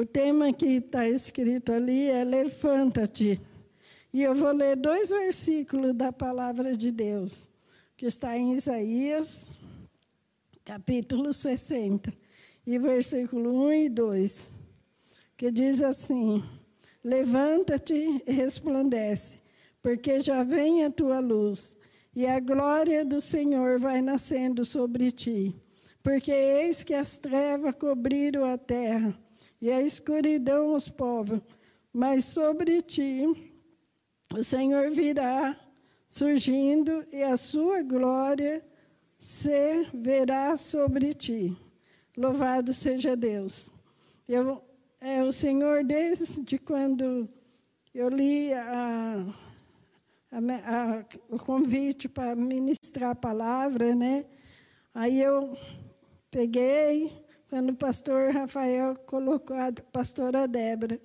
O tema que está escrito ali é Levanta-te. E eu vou ler dois versículos da palavra de Deus, que está em Isaías, capítulo 60, e versículo 1 e 2, que diz assim: Levanta-te e resplandece, porque já vem a tua luz, e a glória do Senhor vai nascendo sobre ti. Porque eis que as trevas cobriram a terra, e a escuridão os povos, mas sobre ti o Senhor virá surgindo, e a sua glória se verá sobre ti. Louvado seja Deus. Eu, é, o Senhor, desde quando eu li a, a, a, o convite para ministrar a palavra, né? Aí eu peguei, quando o pastor Rafael colocou a pastora Débora.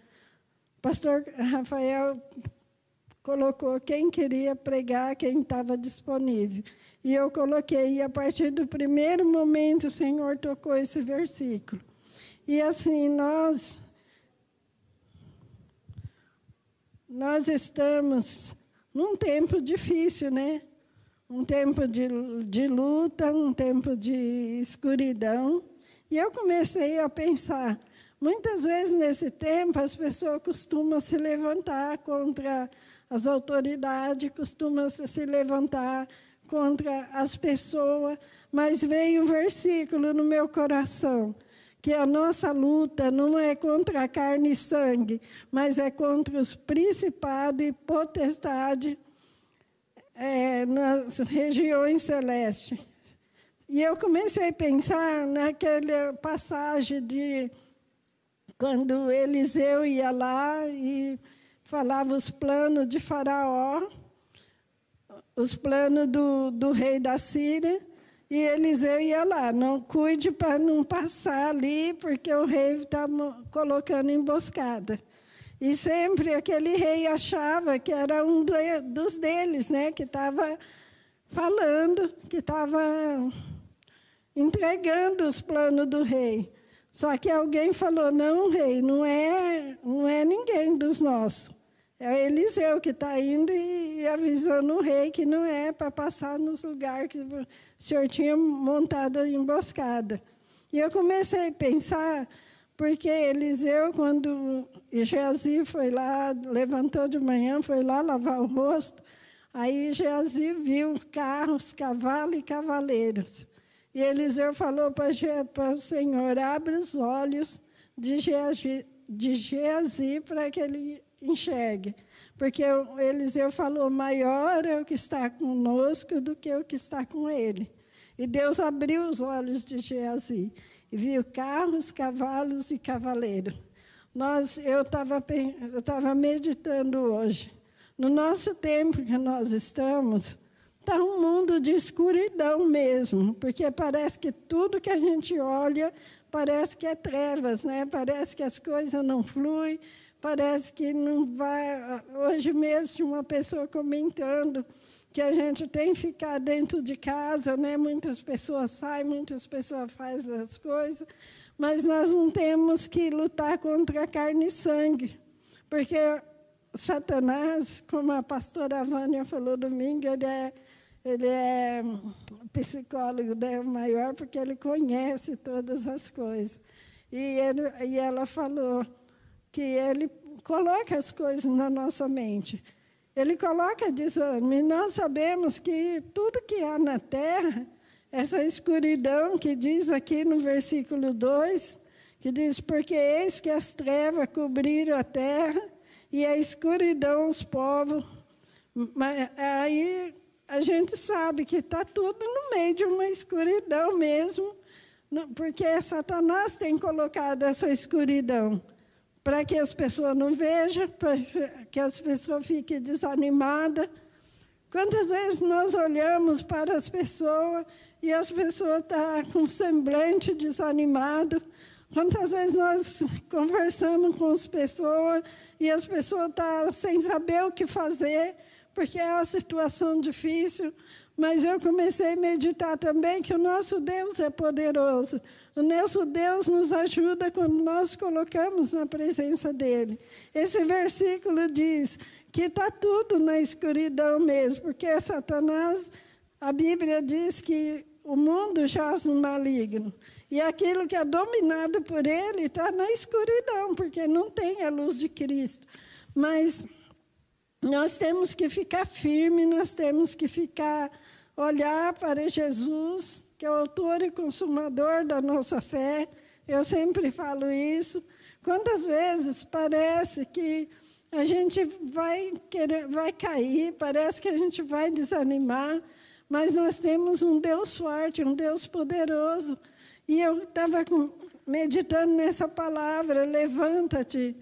Pastor Rafael colocou quem queria pregar, quem estava disponível. E eu coloquei, e a partir do primeiro momento o Senhor tocou esse versículo. E assim, nós nós estamos num tempo difícil, né? Um tempo de, de luta, um tempo de escuridão. E eu comecei a pensar, muitas vezes nesse tempo as pessoas costumam se levantar contra as autoridades, costumam se levantar contra as pessoas, mas veio um versículo no meu coração que a nossa luta não é contra a carne e sangue, mas é contra os principados e potestades é, nas regiões celestes. E eu comecei a pensar naquela passagem de quando Eliseu ia lá e falava os planos de Faraó, os planos do, do rei da Síria. E Eliseu ia lá, não cuide para não passar ali, porque o rei está colocando emboscada. E sempre aquele rei achava que era um dos deles, né, que estava falando, que estava entregando os planos do rei. Só que alguém falou: não, rei, não é, não é ninguém dos nossos. É Eliseu que está indo e avisando o rei que não é para passar nos lugares que o senhor tinha montado a emboscada. E eu comecei a pensar, porque Eliseu, quando Geazi foi lá, levantou de manhã, foi lá lavar o rosto, aí Geazi viu carros, cavalos e cavaleiros. E Eliseu falou para o Senhor: abre os olhos de Geazi, de para que ele enxergue. Porque Eliseu falou: maior é o que está conosco do que o que está com ele. E Deus abriu os olhos de Geazi e viu carros, cavalos e cavaleiros. Nós, eu estava eu meditando hoje. No nosso tempo que nós estamos, está um mundo de escuridão mesmo, porque parece que tudo que a gente olha parece que é trevas, né? Parece que as coisas não fluem, parece que não vai. Hoje mesmo, uma pessoa comentando que a gente tem que ficar dentro de casa, né? Muitas pessoas saem, muitas pessoas fazem as coisas, mas nós não temos que lutar contra carne e sangue, porque Satanás, como a pastora Vânia falou domingo, ele é ele é psicólogo né, maior porque ele conhece todas as coisas. E, ele, e ela falou que ele coloca as coisas na nossa mente. Ele coloca desânimo. E nós sabemos que tudo que há na terra, essa escuridão que diz aqui no versículo 2, que diz: Porque eis que as trevas cobriram a terra e a escuridão os povos. Mas aí a gente sabe que está tudo no meio de uma escuridão mesmo, porque Satanás tem colocado essa escuridão para que as pessoas não vejam, para que as pessoas fiquem desanimadas. Quantas vezes nós olhamos para as pessoas e as pessoas estão tá com semblante desanimado? Quantas vezes nós conversamos com as pessoas e as pessoas estão tá sem saber o que fazer, porque é uma situação difícil, mas eu comecei a meditar também que o nosso Deus é poderoso O nosso Deus nos ajuda quando nós colocamos na presença dele. Esse versículo diz que está tudo na escuridão mesmo, porque Satanás, a Bíblia diz que o mundo jaz no maligno. E aquilo que é dominado por ele está na escuridão, porque não tem a luz de Cristo. Mas nós temos que ficar firmes, nós temos que ficar, olhar para Jesus, que é o autor e consumador da nossa fé. Eu sempre falo isso. Quantas vezes parece que a gente vai, querer, vai cair, parece que a gente vai desanimar, mas nós temos um Deus forte, um Deus poderoso. E eu estava meditando nessa palavra, levanta-te.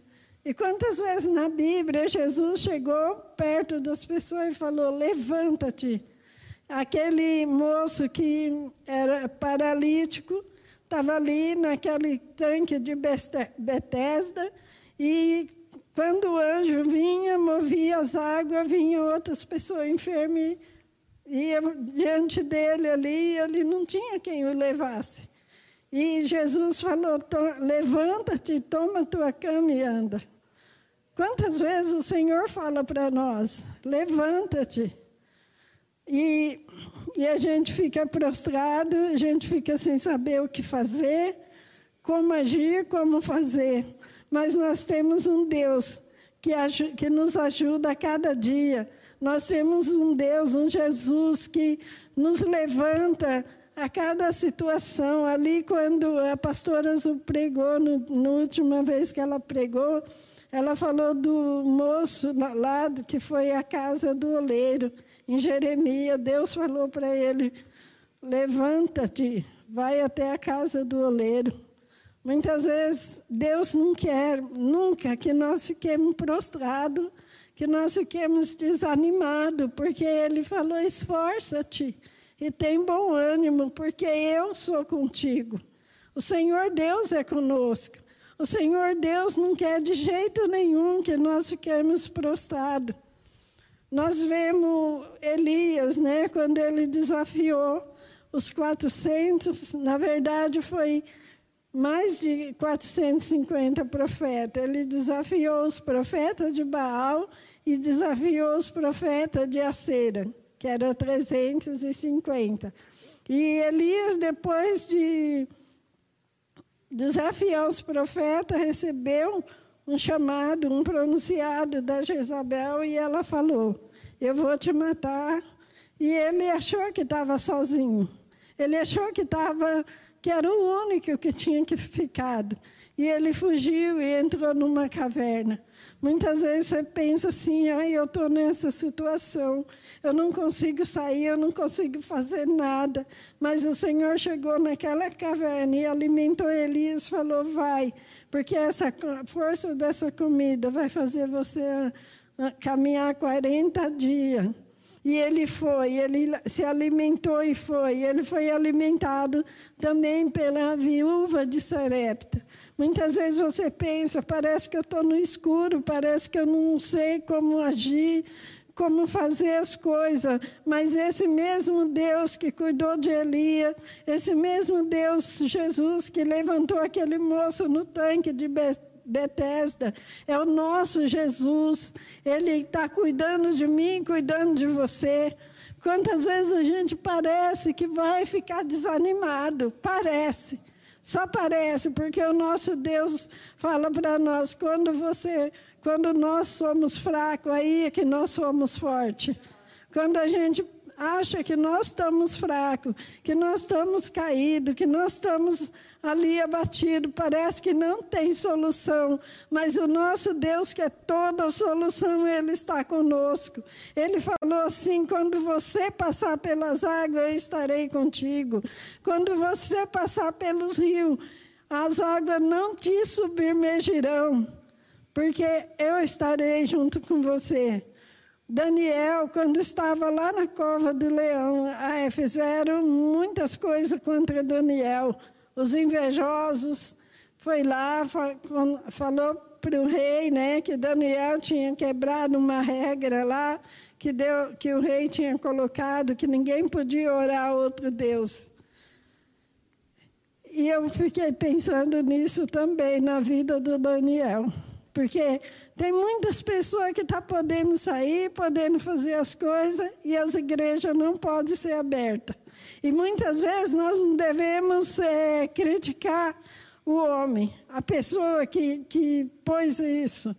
E quantas vezes na Bíblia Jesus chegou perto das pessoas e falou: levanta-te. Aquele moço que era paralítico estava ali naquele tanque de Betesda e quando o anjo vinha, movia as águas, vinham outras pessoas enfermas, ia diante dele ali, ele não tinha quem o levasse. E Jesus falou: levanta-te, toma tua cama e anda. Quantas vezes o Senhor fala para nós: levanta-te. E, e a gente fica prostrado, a gente fica sem saber o que fazer, como agir, como fazer mas nós temos um Deus que, que nos ajuda a cada dia. Nós temos um Deus, um Jesus que nos levanta a cada situação. Ali, quando a pastora Azul pregou, no, na última vez que ela pregou, ela falou do moço lá que foi à casa do oleiro, em Jeremias. Deus falou para ele: levanta-te, vai até a casa do oleiro. Muitas vezes Deus não quer nunca que nós fiquemos prostrados, que nós fiquemos desanimados, porque Ele falou: esforça-te e tem bom ânimo, porque eu sou contigo. O Senhor Deus é conosco. O Senhor Deus não quer de jeito nenhum que nós fiquemos prostrados. Nós vemos Elias, né, quando ele desafiou os 400, na verdade foi mais de 450 profetas. Ele desafiou os profetas de Baal e desafiou os profetas de Acera, que eram 350. E Elias, depois de desafiar os profetas, recebeu um chamado, um pronunciado da Jezabel, e ela falou: Eu vou te matar. E ele achou que estava sozinho. Ele achou que estava que era o único que tinha que ficado. E ele fugiu e entrou numa caverna. Muitas vezes você pensa assim: ai, eu estou nessa situação, eu não consigo sair, eu não consigo fazer nada. Mas o Senhor chegou naquela caverna e alimentou Elias, falou: vai, porque essa força dessa comida vai fazer você ah, caminhar 40 dias. E ele foi, ele se alimentou e foi. Ele foi alimentado também pela viúva de Sarepta. Muitas vezes você pensa, parece que eu estou no escuro, parece que eu não sei como agir, como fazer as coisas, mas esse mesmo Deus que cuidou de Elias, esse mesmo Deus, Jesus, que levantou aquele moço no tanque de Betesda, é o nosso Jesus. Ele está cuidando de mim, cuidando de você. Quantas vezes a gente parece que vai ficar desanimado? Parece. Só parece, porque o nosso Deus fala para nós, quando você, quando nós somos fracos, aí é que nós somos fortes. Quando a gente acha que nós estamos fracos, que nós estamos caídos, que nós estamos ali abatidos, parece que não tem solução, mas o nosso Deus, que é toda solução, Ele está conosco. Ele falou assim: quando você passar pelas águas, eu estarei contigo. Quando você passar pelos rios, as águas não te submergirão, porque eu estarei junto com você. Daniel, quando estava lá na cova do leão, fizeram muitas coisas contra Daniel. Os invejosos foi lá, falou para o rei né, que Daniel tinha quebrado uma regra lá, que, deu, que o rei tinha colocado, que ninguém podia orar a outro Deus. e eu fiquei pensando nisso também na vida do Daniel, porque tem muitas pessoas que estão tá podendo sair, podendo fazer as coisas, e as igrejas não podem ser abertas. E muitas vezes nós não devemos é, criticar o homem, a pessoa que, que pôs isso.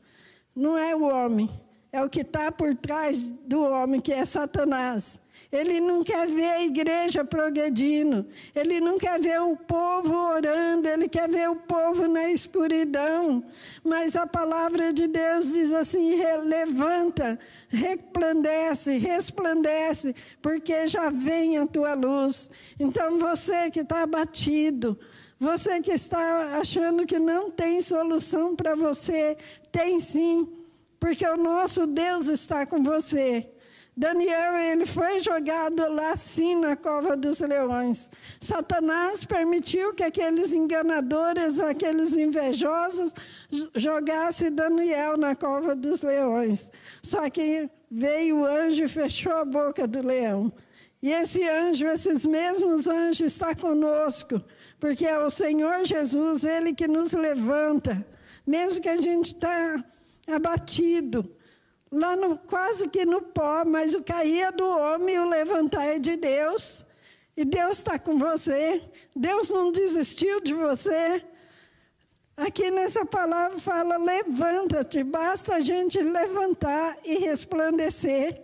Não é o homem, é o que está por trás do homem, que é Satanás. Ele não quer ver a igreja progredindo. Ele não quer ver o povo orando. Ele quer ver o povo na escuridão. Mas a palavra de Deus diz assim: levanta, resplandece, resplandece, porque já vem a tua luz. Então você que está abatido, você que está achando que não tem solução para você, tem sim, porque o nosso Deus está com você. Daniel, ele foi jogado lá sim na cova dos leões. Satanás permitiu que aqueles enganadores, aqueles invejosos, jogassem Daniel na cova dos leões. Só que veio o anjo e fechou a boca do leão. E esse anjo, esses mesmos anjos, está conosco, porque é o Senhor Jesus, Ele que nos levanta, mesmo que a gente está abatido lá no, quase que no pó, mas o cair é do homem e o levantar é de Deus. E Deus está com você. Deus não desistiu de você. Aqui nessa palavra fala: levanta-te, basta a gente levantar e resplandecer.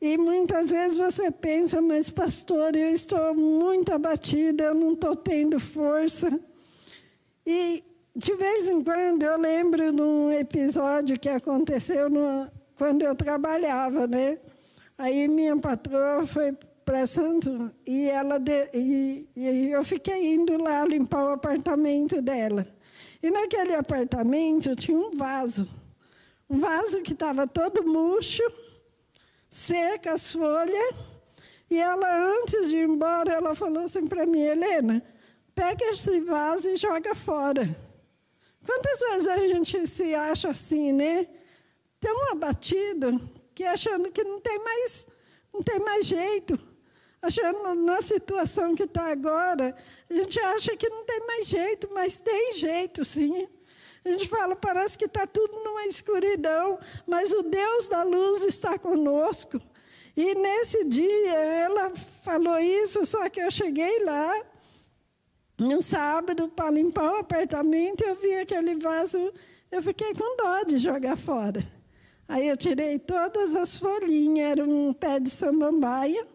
E muitas vezes você pensa, mas pastor, eu estou muito abatida, eu não estou tendo força. E de vez em quando eu lembro de um episódio que aconteceu no, quando eu trabalhava, né? Aí minha patroa foi para Santos e ela de, e, e eu fiquei indo lá limpar o apartamento dela. E naquele apartamento tinha um vaso, um vaso que estava todo murcho, seca as folhas. E ela, antes de ir embora, ela falou assim para mim, Helena, pega esse vaso e joga fora. Quantas vezes a gente se acha assim, né? Tão abatido que achando que não tem mais, não tem mais jeito. Achando na situação que está agora, a gente acha que não tem mais jeito, mas tem jeito sim. A gente fala, parece que está tudo numa escuridão, mas o Deus da luz está conosco. E nesse dia ela falou isso, só que eu cheguei lá, no sábado, para limpar o apartamento, eu vi aquele vaso, eu fiquei com dó de jogar fora. Aí eu tirei todas as folhinhas, era um pé de samambaia,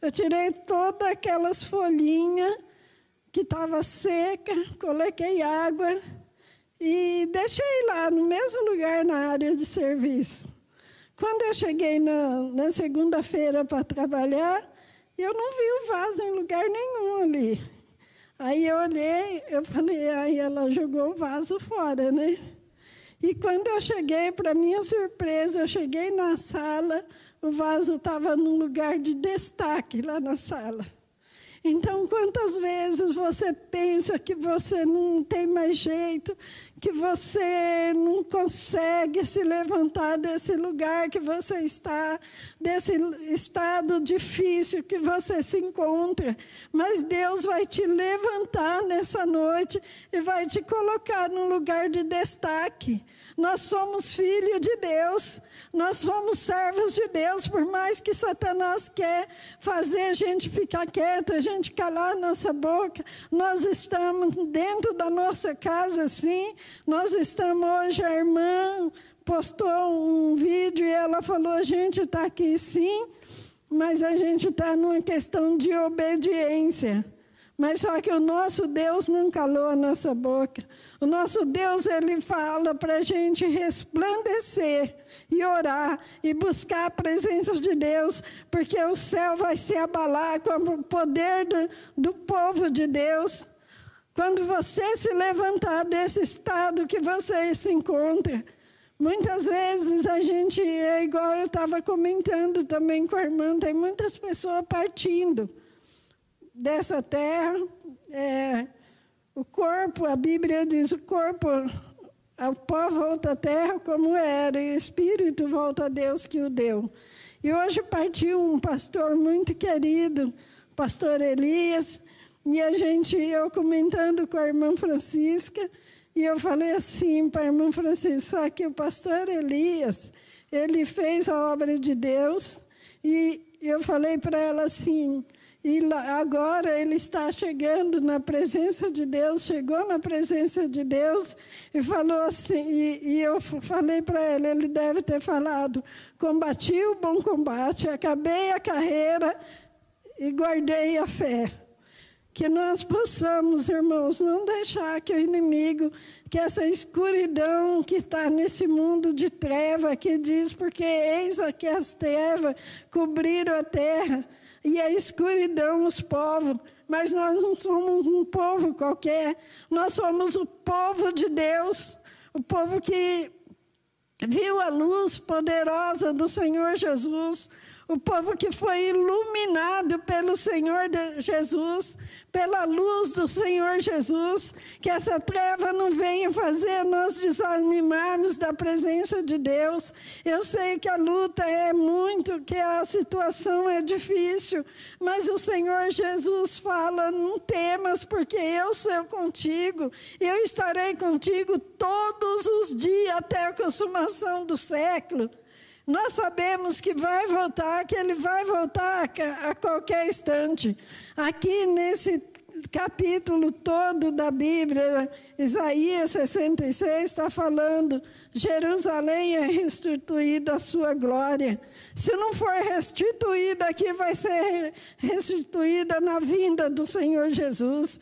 eu tirei todas aquelas folhinhas que estava seca, coloquei água e deixei lá no mesmo lugar na área de serviço. Quando eu cheguei na, na segunda-feira para trabalhar, eu não vi o vaso em lugar nenhum ali. Aí eu olhei, eu falei, aí ela jogou o vaso fora, né? E quando eu cheguei, para minha surpresa, eu cheguei na sala, o vaso estava num lugar de destaque lá na sala. Então, quantas vezes você pensa que você não tem mais jeito, que você não consegue se levantar desse lugar que você está, desse estado difícil que você se encontra, mas Deus vai te levantar nessa noite e vai te colocar num lugar de destaque. Nós somos filhos de Deus, nós somos servos de Deus, por mais que Satanás quer fazer a gente ficar quieto, a gente calar a nossa boca, nós estamos dentro da nossa casa, sim, nós estamos hoje, a irmã postou um vídeo e ela falou, a gente está aqui sim, mas a gente está numa questão de obediência. Mas só que o nosso Deus não calou a nossa boca. O nosso Deus, ele fala para a gente resplandecer e orar e buscar a presença de Deus, porque o céu vai se abalar com o poder do, do povo de Deus. Quando você se levantar desse estado que você se encontra, muitas vezes a gente, é igual eu estava comentando também com a irmã, tem muitas pessoas partindo dessa terra. É, o corpo, a Bíblia diz, o corpo, o pó volta à terra como era, e o espírito volta a Deus que o deu. E hoje partiu um pastor muito querido, pastor Elias, E a gente, eu comentando com a irmã Francisca, e eu falei assim para a irmã Francisca, só que o pastor Elias, ele fez a obra de Deus, e eu falei para ela assim, e agora ele está chegando na presença de Deus, chegou na presença de Deus e falou assim, e, e eu falei para ele, ele deve ter falado, combati o bom combate, acabei a carreira e guardei a fé. Que nós possamos, irmãos, não deixar que o inimigo, que essa escuridão que está nesse mundo de treva, que diz, porque eis aqui as trevas cobriram a terra, e a escuridão os povos, mas nós não somos um povo qualquer, nós somos o povo de Deus, o povo que viu a luz poderosa do Senhor Jesus, o povo que foi iluminado pelo Senhor Jesus, pela luz do Senhor Jesus, que essa treva não venha fazer nós desanimarmos da presença de Deus. Eu sei que a luta é muito, que a situação é difícil, mas o Senhor Jesus fala: não temas, porque eu sou contigo, eu estarei contigo todos os dias até a consumação do século. Nós sabemos que vai voltar, que ele vai voltar a qualquer instante. Aqui nesse capítulo todo da Bíblia, Isaías 66 está falando: Jerusalém é restituída a sua glória. Se não for restituída aqui, vai ser restituída na vinda do Senhor Jesus.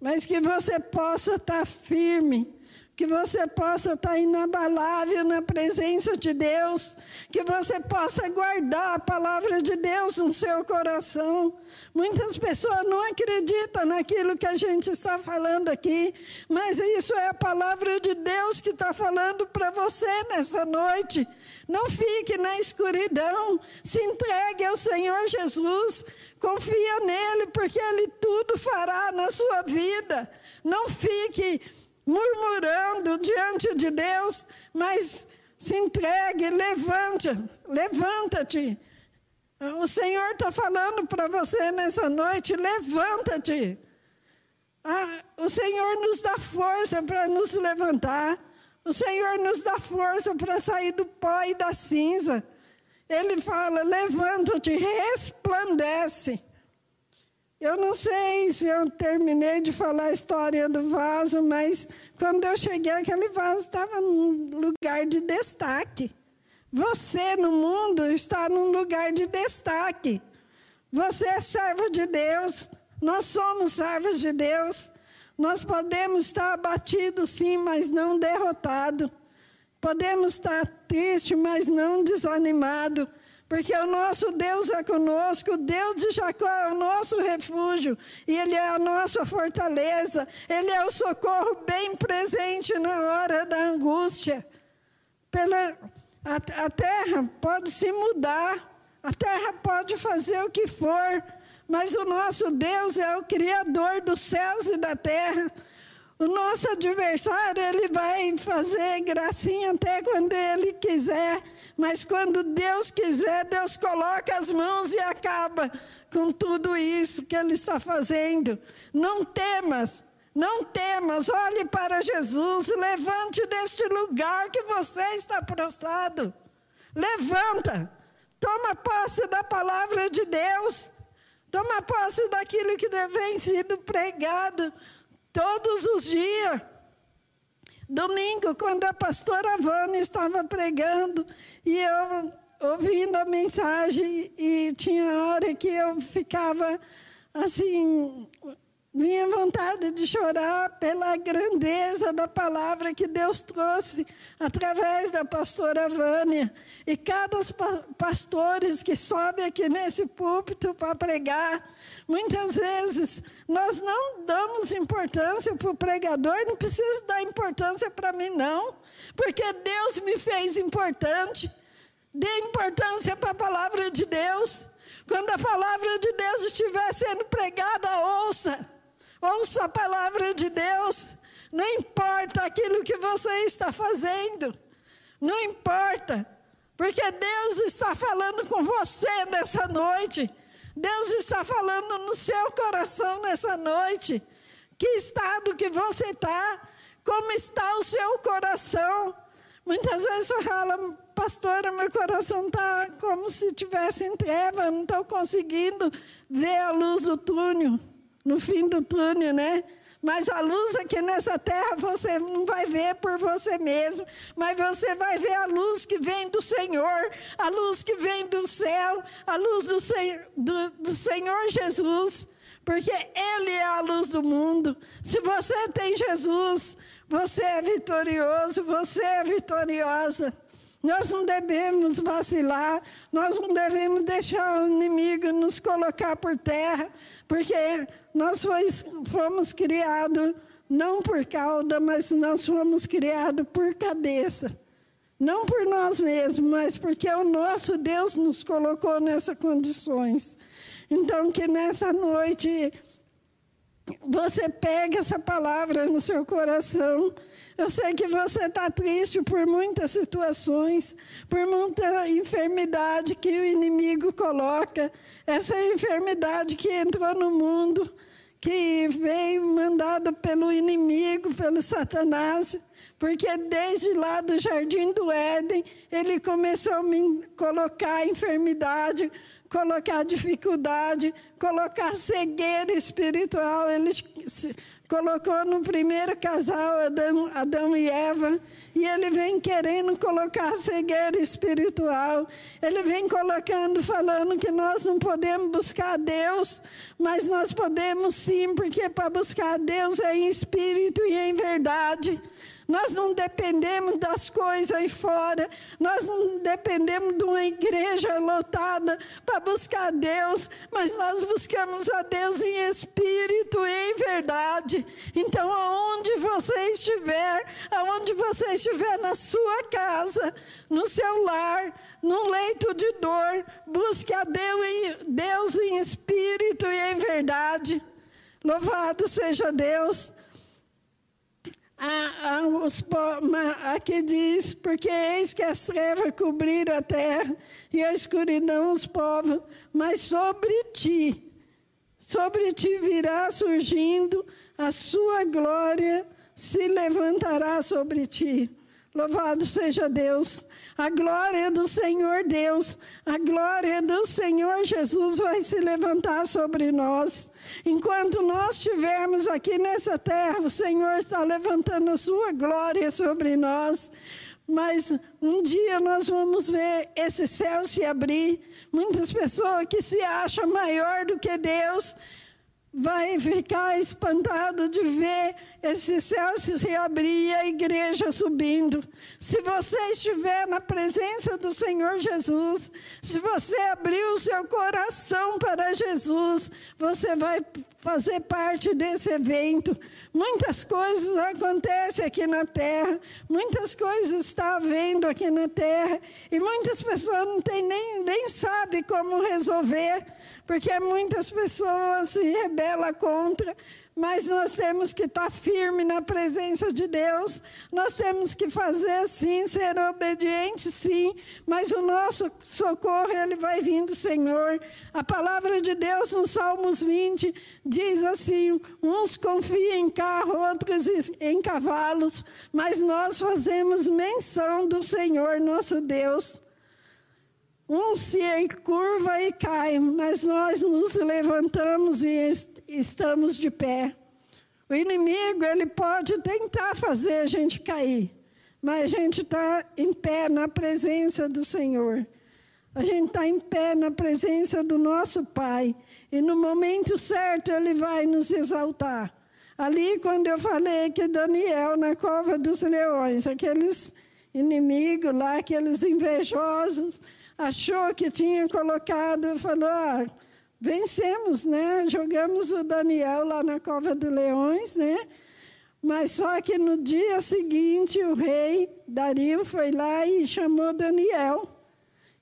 Mas que você possa estar firme que você possa estar inabalável na presença de Deus, que você possa guardar a palavra de Deus no seu coração. Muitas pessoas não acreditam naquilo que a gente está falando aqui, mas isso é a palavra de Deus que está falando para você nessa noite. Não fique na escuridão, se entregue ao Senhor Jesus, confia nele, porque ele tudo fará na sua vida. Não fique murmurando diante de Deus, mas se entregue, levante, levanta-te. O Senhor está falando para você nessa noite: levanta-te. Ah, o Senhor nos dá força para nos levantar. O Senhor nos dá força para sair do pó e da cinza. Ele fala: levanta-te, resplandece. Eu não sei se eu terminei de falar a história do vaso, mas quando eu cheguei, aquele vaso estava num lugar de destaque. Você no mundo está num lugar de destaque. Você é servo de Deus, nós somos servos de Deus. Nós podemos estar abatidos, sim, mas não derrotados. Podemos estar tristes, mas não desanimados porque o nosso Deus é conosco, o Deus de Jacó é o nosso refúgio, e Ele é a nossa fortaleza, Ele é o socorro bem presente na hora da angústia. Pela, a, a terra pode se mudar, a terra pode fazer o que for, mas o nosso Deus é o Criador dos céus e da terra. O nosso adversário, ele vai fazer gracinha até quando ele quiser, mas quando Deus quiser, Deus coloca as mãos e acaba com tudo isso que ele está fazendo. Não temas, não temas, olhe para Jesus, levante deste lugar que você está prostrado. Levanta, toma posse da palavra de Deus, toma posse daquilo que vem sido pregado todos os dias. Domingo, quando a pastora Vânia estava pregando e eu ouvindo a mensagem, e tinha hora que eu ficava assim, minha vontade de chorar pela grandeza da palavra que Deus trouxe através da pastora Vânia. E cada pastores que sobe aqui nesse púlpito para pregar, muitas vezes nós não damos importância para o pregador, não precisa dar importância para mim, não, porque Deus me fez importante. Dê importância para a palavra de Deus. Quando a palavra de Deus estiver sendo pregada, ouça. Ouça a palavra de Deus. Não importa aquilo que você está fazendo. Não importa. Porque Deus está falando com você nessa noite. Deus está falando no seu coração nessa noite. Que estado que você está? Como está o seu coração? Muitas vezes você fala, pastora, meu coração está como se tivesse em treva, não estou conseguindo ver a luz do túnel, no fim do túnel, né? Mas a luz aqui nessa terra você não vai ver por você mesmo, mas você vai ver a luz que vem do Senhor, a luz que vem do céu, a luz do, do, do Senhor Jesus, porque Ele é a luz do mundo. Se você tem Jesus, você é vitorioso, você é vitoriosa. Nós não devemos vacilar, nós não devemos deixar o inimigo nos colocar por terra, porque nós fomos criados não por cauda, mas nós fomos criados por cabeça. Não por nós mesmos, mas porque o nosso Deus nos colocou nessas condições. Então, que nessa noite você pegue essa palavra no seu coração eu sei que você está triste por muitas situações, por muita enfermidade que o inimigo coloca, essa enfermidade que entrou no mundo, que veio mandada pelo inimigo, pelo Satanás, porque desde lá do jardim do Éden, ele começou a me colocar enfermidade, colocar dificuldade, colocar cegueira espiritual. Ele colocou no primeiro casal, Adão, Adão e Eva, e ele vem querendo colocar cegueira espiritual. Ele vem colocando, falando que nós não podemos buscar Deus, mas nós podemos sim, porque para buscar Deus é em espírito e em verdade. Nós não dependemos das coisas aí fora, nós não dependemos de uma igreja lotada para buscar Deus, mas nós buscamos a Deus em espírito e em verdade. Então, aonde você estiver, aonde você estiver na sua casa, no seu lar, num leito de dor, busque a Deus em, Deus em espírito e em verdade. Louvado seja Deus. Ah, ah, os, aqui diz, porque eis que as trevas cobriram a terra e a escuridão os povos, mas sobre ti, sobre ti virá surgindo a sua glória, se levantará sobre ti. Louvado seja Deus. A glória do Senhor Deus, a glória do Senhor Jesus vai se levantar sobre nós. Enquanto nós estivermos aqui nessa terra, o Senhor está levantando a sua glória sobre nós. Mas um dia nós vamos ver esse céu se abrir. Muitas pessoas que se acham maior do que Deus vai ficar espantado de ver esse céu se abrir e a igreja subindo. Se você estiver na presença do Senhor Jesus, se você abrir o seu coração para Jesus, você vai fazer parte desse evento. Muitas coisas acontecem aqui na terra, muitas coisas está havendo aqui na terra, e muitas pessoas não têm nem, nem sabem como resolver, porque muitas pessoas se rebelam contra mas nós temos que estar firme na presença de Deus, nós temos que fazer sim, ser obediente sim, mas o nosso socorro ele vai vir do Senhor. A palavra de Deus no Salmos 20 diz assim: uns confiam em carro, outros em cavalos, mas nós fazemos menção do Senhor nosso Deus. Um se curva e cai, mas nós nos levantamos e estamos de pé. O inimigo, ele pode tentar fazer a gente cair, mas a gente está em pé na presença do Senhor. A gente está em pé na presença do nosso Pai. E no momento certo, Ele vai nos exaltar. Ali, quando eu falei que Daniel, na cova dos leões, aqueles inimigos lá, aqueles invejosos, achou que tinha colocado, falou: ah, vencemos, né? Jogamos o Daniel lá na cova dos leões, né? Mas só que no dia seguinte o rei Dario foi lá e chamou Daniel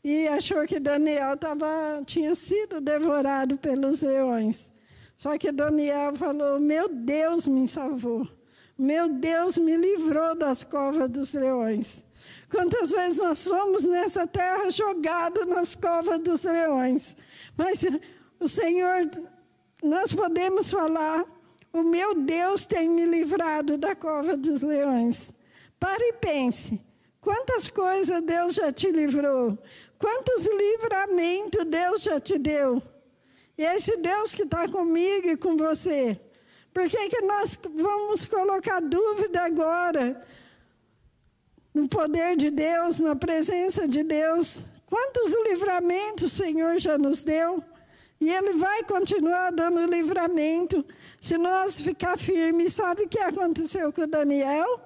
e achou que Daniel tava, tinha sido devorado pelos leões. Só que Daniel falou: Meu Deus me salvou. Meu Deus me livrou das covas dos leões. Quantas vezes nós somos nessa terra jogados nas covas dos leões. Mas o Senhor, nós podemos falar: o meu Deus tem me livrado da cova dos leões. Pare e pense: quantas coisas Deus já te livrou? Quantos livramentos Deus já te deu? E esse Deus que está comigo e com você. Por que, que nós vamos colocar dúvida agora no poder de Deus, na presença de Deus? Quantos livramentos o Senhor já nos deu? E Ele vai continuar dando livramento se nós ficar firmes. Sabe o que aconteceu com Daniel?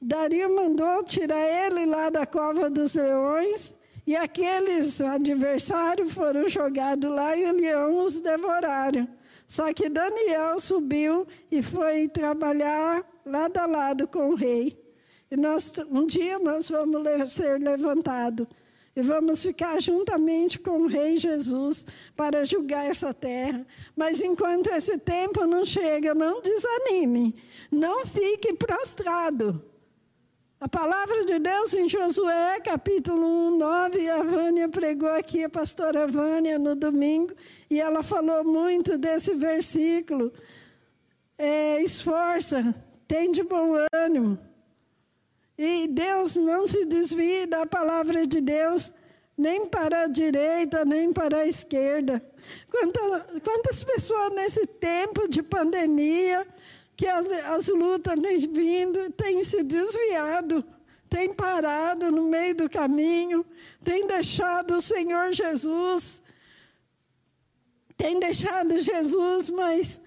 Dario mandou tirar ele lá da cova dos leões e aqueles adversários foram jogados lá e o leão os devoraram. Só que Daniel subiu e foi trabalhar lado a lado com o rei. E nós, um dia nós vamos ser levantados e vamos ficar juntamente com o Rei Jesus para julgar essa terra. Mas enquanto esse tempo não chega, não desanime, não fique prostrado. A palavra de Deus em Josué, capítulo 1, 9, a Vânia pregou aqui, a pastora Vânia, no domingo, e ela falou muito desse versículo. É, esforça, tem de bom ânimo. E Deus não se desvia da palavra de Deus, nem para a direita, nem para a esquerda. Quantas, quantas pessoas nesse tempo de pandemia que as, as lutas têm vindo, têm se desviado, têm parado no meio do caminho, têm deixado o Senhor Jesus, têm deixado Jesus, mas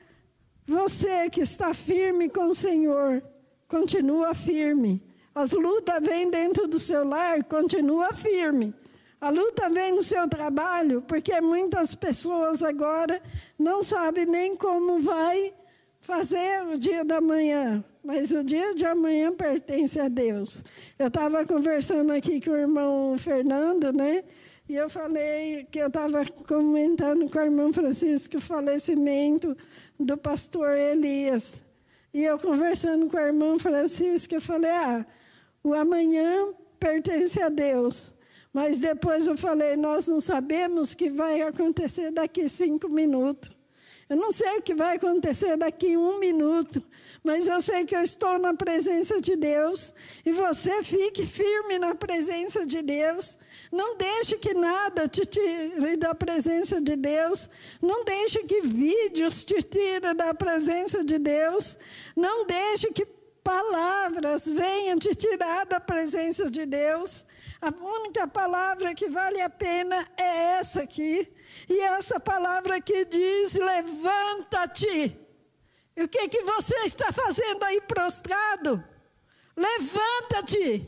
você que está firme com o Senhor, continua firme. As lutas vêm dentro do seu lar, continua firme. A luta vem no seu trabalho, porque muitas pessoas agora não sabem nem como vai fazer o dia da manhã, mas o dia de amanhã pertence a Deus. Eu estava conversando aqui com o irmão Fernando, né? E eu falei que eu estava comentando com o irmão Francisco o falecimento do pastor Elias. E eu conversando com o irmão Francisco, eu falei: ah, o amanhã pertence a Deus. Mas depois eu falei: nós não sabemos o que vai acontecer daqui cinco minutos. Eu não sei o que vai acontecer daqui um minuto, mas eu sei que eu estou na presença de Deus e você fique firme na presença de Deus. Não deixe que nada te tire da presença de Deus. Não deixe que vídeos te tirem da presença de Deus. Não deixe que palavras venham te tirar da presença de Deus. A única palavra que vale a pena é essa aqui. E essa palavra que diz: levanta-te. E o que, que você está fazendo aí prostrado? Levanta-te.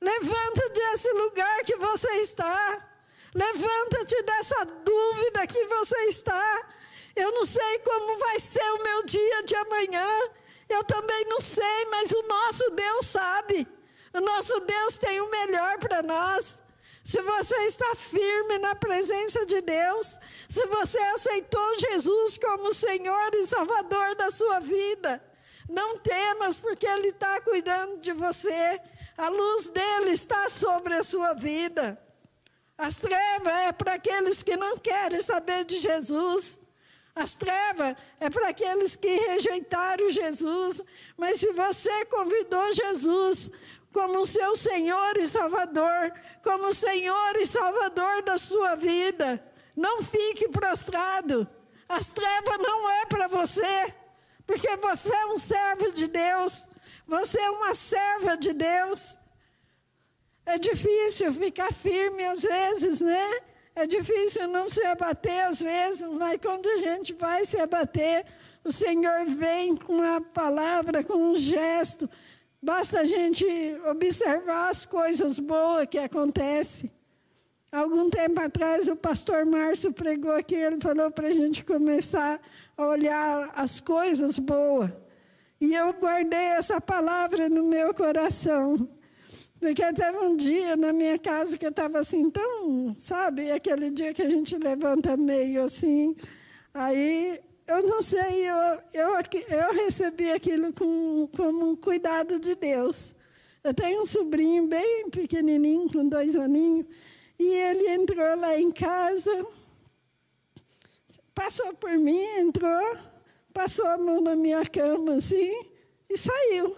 Levanta desse lugar que você está. Levanta-te dessa dúvida que você está. Eu não sei como vai ser o meu dia de amanhã. Eu também não sei, mas o nosso Deus sabe. O nosso Deus tem o melhor para nós. Se você está firme na presença de Deus, se você aceitou Jesus como Senhor e Salvador da sua vida, não temas, porque Ele está cuidando de você. A luz dele está sobre a sua vida. As trevas é para aqueles que não querem saber de Jesus. As trevas é para aqueles que rejeitaram Jesus. Mas se você convidou Jesus como seu Senhor e Salvador, como Senhor e Salvador da sua vida. Não fique prostrado. As trevas não é para você, porque você é um servo de Deus, você é uma serva de Deus. É difícil ficar firme às vezes, né? É difícil não se abater às vezes, mas quando a gente vai se abater, o Senhor vem com a palavra, com um gesto, Basta a gente observar as coisas boas que acontecem. Algum tempo atrás, o pastor Márcio pregou aqui, ele falou para a gente começar a olhar as coisas boas. E eu guardei essa palavra no meu coração. Porque teve um dia na minha casa que eu estava assim, tão, sabe, aquele dia que a gente levanta meio assim. Aí eu não sei, eu, eu, eu recebi aquilo com, como um cuidado de Deus. Eu tenho um sobrinho bem pequenininho, com dois aninhos, e ele entrou lá em casa passou por mim, entrou, passou a mão na minha cama assim e saiu.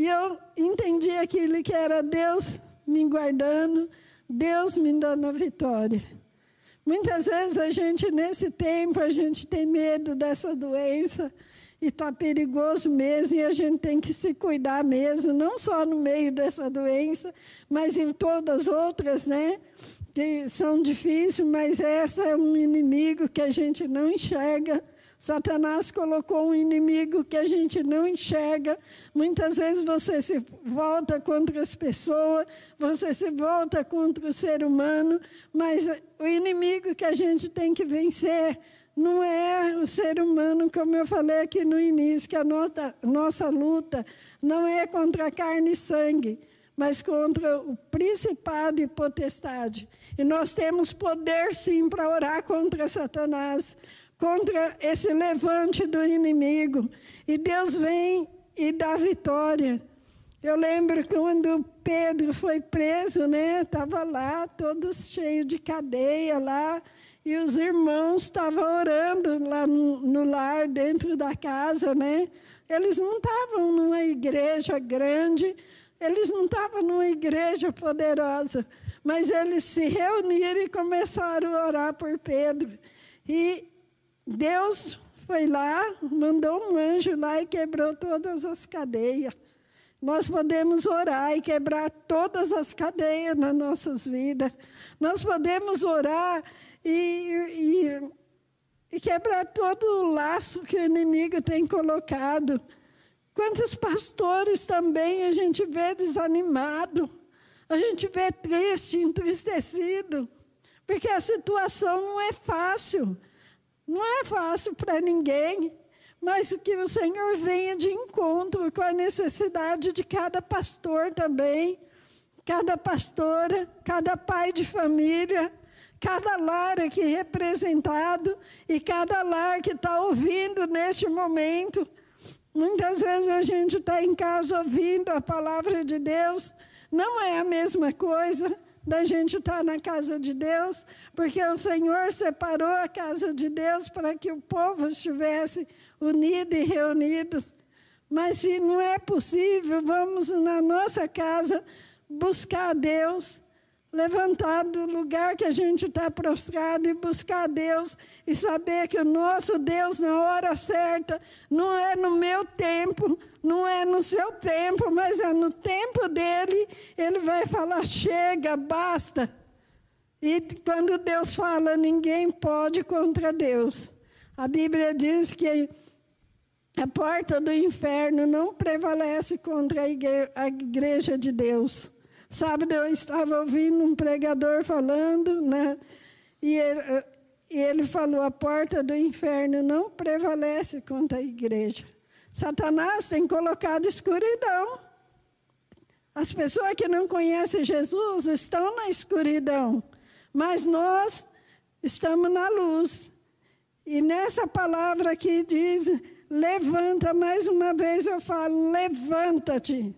E eu entendi aquilo que era Deus me guardando, Deus me dando a vitória. Muitas vezes a gente, nesse tempo, a gente tem medo dessa doença e está perigoso mesmo, e a gente tem que se cuidar mesmo, não só no meio dessa doença, mas em todas as outras, né? Que são difíceis, mas essa é um inimigo que a gente não enxerga. Satanás colocou um inimigo que a gente não enxerga. Muitas vezes você se volta contra as pessoas, você se volta contra o ser humano, mas o inimigo que a gente tem que vencer não é o ser humano, como eu falei aqui no início, que a nossa, nossa luta não é contra carne e sangue, mas contra o principado e potestade. E nós temos poder, sim, para orar contra Satanás, contra esse levante do inimigo. E Deus vem e dá vitória. Eu lembro quando Pedro foi preso, né? Estava lá, todo cheio de cadeia lá, e os irmãos estavam orando lá no, no, lar, dentro da casa, né? Eles não estavam numa igreja grande, eles não estavam numa igreja poderosa, mas eles se reuniram e começaram a orar por Pedro. E Deus foi lá, mandou um anjo lá e quebrou todas as cadeias. Nós podemos orar e quebrar todas as cadeias nas nossas vidas. Nós podemos orar e, e, e quebrar todo o laço que o inimigo tem colocado. Quantos pastores também a gente vê desanimado, a gente vê triste, entristecido, porque a situação não é fácil, não é fácil para ninguém, mas que o Senhor venha de encontro com a necessidade de cada pastor também, cada pastora, cada pai de família, cada lar aqui representado e cada lar que está ouvindo neste momento. Muitas vezes a gente está em casa ouvindo a palavra de Deus, não é a mesma coisa da gente estar tá na casa de Deus, porque o Senhor separou a casa de Deus para que o povo estivesse unido e reunido. Mas se não é possível, vamos na nossa casa buscar a Deus levantar do lugar que a gente está prostrado e buscar Deus e saber que o nosso Deus, na hora certa, não é no meu tempo, não é no seu tempo, mas é no tempo dele, ele vai falar: chega, basta. E quando Deus fala, ninguém pode contra Deus. A Bíblia diz que a porta do inferno não prevalece contra a igreja de Deus. Sábado eu estava ouvindo um pregador falando, né? E ele, e ele falou: a porta do inferno não prevalece contra a igreja. Satanás tem colocado escuridão. As pessoas que não conhecem Jesus estão na escuridão, mas nós estamos na luz. E nessa palavra aqui diz: levanta, mais uma vez eu falo: levanta-te,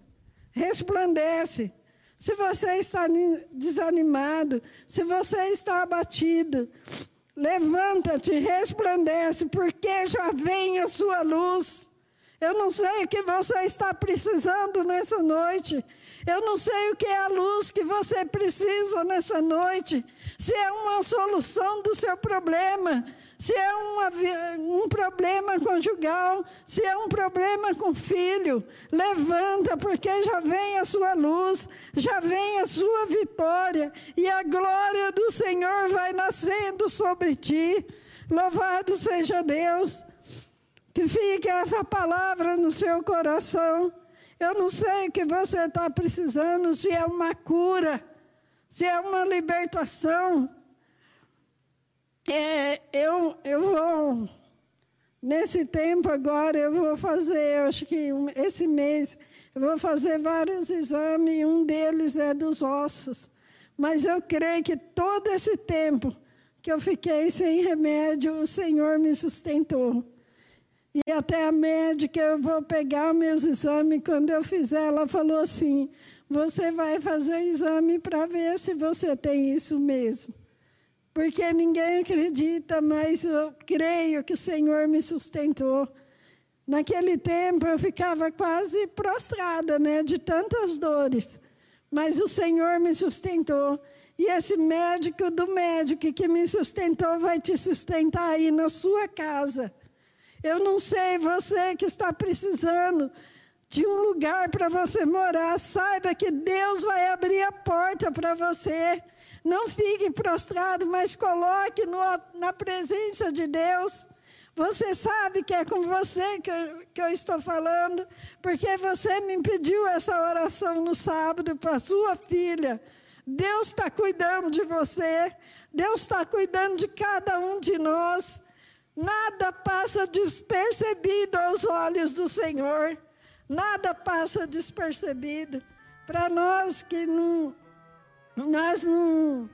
resplandece. Se você está desanimado, se você está abatido, levanta-te, resplandece, porque já vem a sua luz. Eu não sei o que você está precisando nessa noite. Eu não sei o que é a luz que você precisa nessa noite. Se é uma solução do seu problema, se é uma, um problema conjugal, se é um problema com filho, levanta, porque já vem a sua luz, já vem a sua vitória, e a glória do Senhor vai nascendo sobre ti. Louvado seja Deus. Que fique essa palavra no seu coração. Eu não sei o que você está precisando, se é uma cura, se é uma libertação é, eu, eu vou, nesse tempo agora, eu vou fazer, acho que esse mês, eu vou fazer vários exames, um deles é dos ossos. Mas eu creio que todo esse tempo que eu fiquei sem remédio, o Senhor me sustentou. E até a médica, eu vou pegar meus exames, quando eu fizer, ela falou assim: você vai fazer exame para ver se você tem isso mesmo. Porque ninguém acredita, mas eu creio que o Senhor me sustentou. Naquele tempo eu ficava quase prostrada, né, de tantas dores, mas o Senhor me sustentou. E esse médico do médico que me sustentou vai te sustentar aí na sua casa. Eu não sei, você que está precisando de um lugar para você morar, saiba que Deus vai abrir a porta para você. Não fique prostrado, mas coloque no, na presença de Deus. Você sabe que é com você que eu, que eu estou falando, porque você me pediu essa oração no sábado para sua filha. Deus está cuidando de você, Deus está cuidando de cada um de nós. Nada passa despercebido aos olhos do Senhor, nada passa despercebido. Para nós que não, nós não,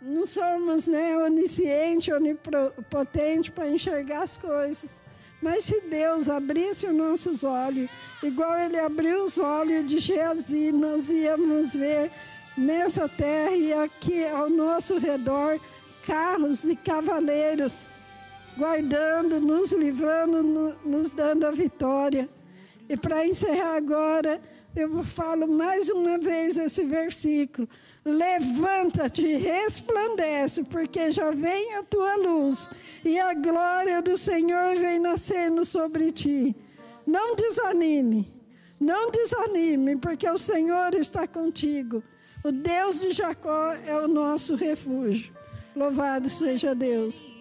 não somos né, onisciente, onipotente para enxergar as coisas. Mas se Deus abrisse os nossos olhos, igual Ele abriu os olhos de Geazi, nós íamos ver nessa terra e aqui ao nosso redor carros e cavaleiros guardando, nos livrando, nos dando a vitória. E para encerrar agora, eu falo mais uma vez esse versículo. Levanta-te, resplandece, porque já vem a tua luz e a glória do Senhor vem nascendo sobre ti. Não desanime, não desanime, porque o Senhor está contigo. O Deus de Jacó é o nosso refúgio. Louvado seja Deus.